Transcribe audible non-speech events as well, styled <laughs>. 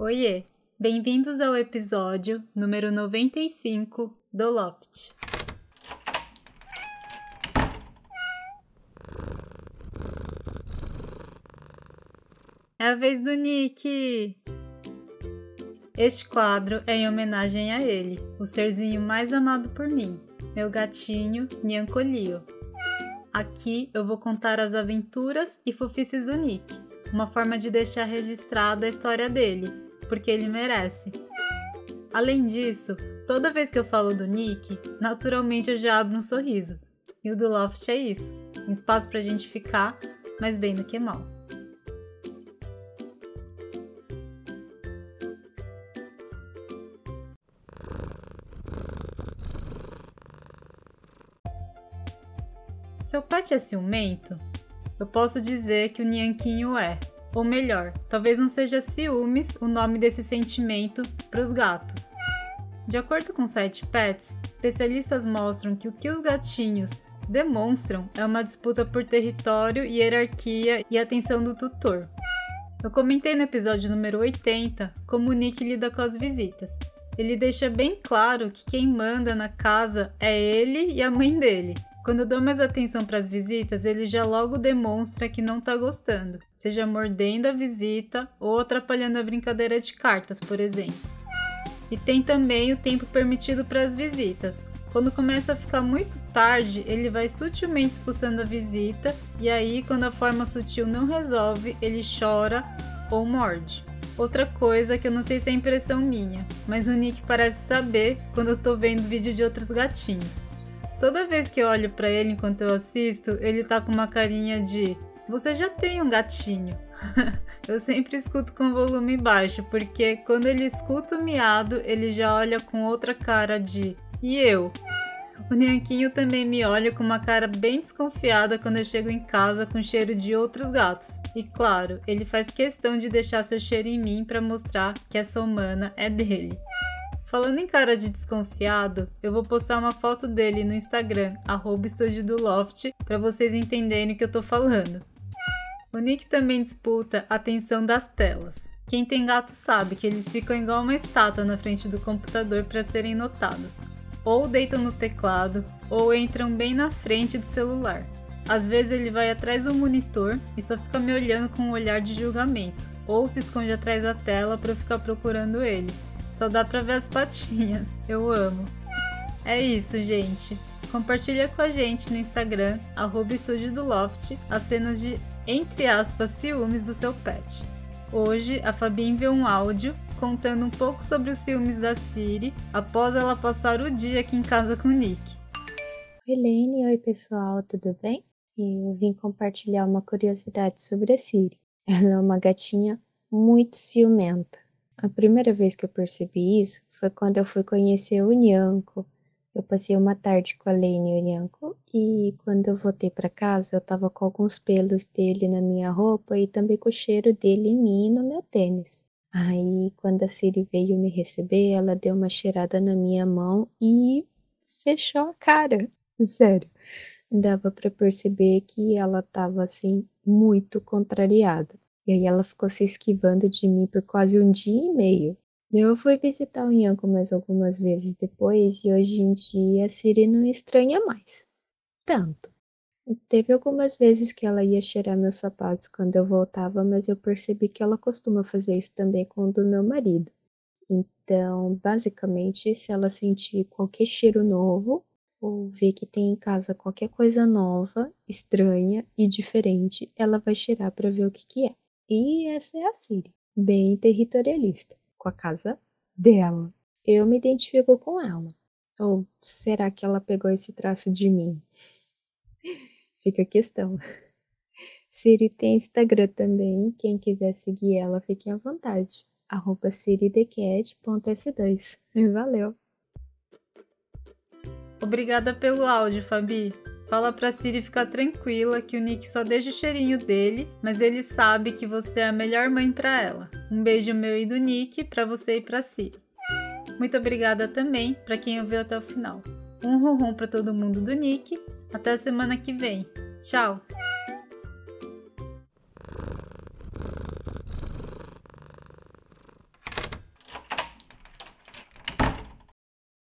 Oiê! Bem-vindos ao episódio número 95 do Loft. É a vez do Nick! Este quadro é em homenagem a ele, o serzinho mais amado por mim, meu gatinho Nyancolio. Aqui eu vou contar as aventuras e fofices do Nick, uma forma de deixar registrada a história dele, porque ele merece. Além disso, toda vez que eu falo do Nick, naturalmente eu já abro um sorriso. E o do Loft é isso: um espaço pra gente ficar, mais bem do que mal. Seu pet é ciumento? Eu posso dizer que o Nyanquinho é. Ou melhor, talvez não seja ciúmes o nome desse sentimento para os gatos. De acordo com o site Pets, especialistas mostram que o que os gatinhos demonstram é uma disputa por território, hierarquia e atenção do tutor. Eu comentei no episódio número 80 como o Nick lida com as visitas. Ele deixa bem claro que quem manda na casa é ele e a mãe dele, quando dou mais atenção para as visitas, ele já logo demonstra que não está gostando, seja mordendo a visita ou atrapalhando a brincadeira de cartas, por exemplo. E tem também o tempo permitido para as visitas. Quando começa a ficar muito tarde, ele vai sutilmente expulsando a visita, e aí, quando a forma sutil não resolve, ele chora ou morde. Outra coisa que eu não sei se é impressão minha, mas o Nick parece saber quando eu tô vendo vídeo de outros gatinhos. Toda vez que eu olho para ele enquanto eu assisto, ele tá com uma carinha de você já tem um gatinho. <laughs> eu sempre escuto com volume baixo, porque quando ele escuta o miado, ele já olha com outra cara de e eu? O Nhanquinho também me olha com uma cara bem desconfiada quando eu chego em casa com cheiro de outros gatos. E claro, ele faz questão de deixar seu cheiro em mim para mostrar que essa humana é dele. Falando em cara de desconfiado, eu vou postar uma foto dele no Instagram, arroba para vocês entenderem o que eu tô falando. O Nick também disputa a atenção das telas. Quem tem gato sabe que eles ficam igual uma estátua na frente do computador para serem notados. Ou deitam no teclado, ou entram bem na frente do celular. Às vezes ele vai atrás do monitor e só fica me olhando com um olhar de julgamento, ou se esconde atrás da tela para eu ficar procurando ele. Só dá pra ver as patinhas. Eu amo. É isso, gente. Compartilha com a gente no Instagram, arroba Estúdio do Loft, as cenas de, entre aspas, ciúmes do seu pet. Hoje, a Fabi enviou um áudio contando um pouco sobre os ciúmes da Siri após ela passar o dia aqui em casa com o Nick. Oi, Lene. Oi, pessoal. Tudo bem? Eu vim compartilhar uma curiosidade sobre a Siri. Ela é uma gatinha muito ciumenta. A primeira vez que eu percebi isso foi quando eu fui conhecer o Nyanko. Eu passei uma tarde com a Lene e o Nyanko e quando eu voltei para casa eu tava com alguns pelos dele na minha roupa e também com o cheiro dele em mim e no meu tênis. Aí, quando a Siri veio me receber, ela deu uma cheirada na minha mão e fechou a cara. <laughs> Sério. Dava para perceber que ela tava assim muito contrariada. E aí ela ficou se esquivando de mim por quase um dia e meio. Eu fui visitar o Nhanko mais algumas vezes depois e hoje em dia a Siri não estranha mais. Tanto. Teve algumas vezes que ela ia cheirar meus sapatos quando eu voltava, mas eu percebi que ela costuma fazer isso também com o do meu marido. Então, basicamente, se ela sentir qualquer cheiro novo, ou ver que tem em casa qualquer coisa nova, estranha e diferente, ela vai cheirar para ver o que, que é. E essa é a Siri, bem territorialista, com a casa dela. Eu me identifico com ela. Ou será que ela pegou esse traço de mim? <laughs> Fica a questão. Siri tem Instagram também. Quem quiser seguir ela, fique à vontade. Arroba siridecat.s2. Valeu! Obrigada pelo áudio, Fabi. Fala pra Siri ficar tranquila que o Nick só deixa o cheirinho dele, mas ele sabe que você é a melhor mãe para ela. Um beijo meu e do Nick para você e pra Siri. Muito obrigada também para quem ouviu até o final. Um ronron para todo mundo do Nick. Até semana que vem. Tchau!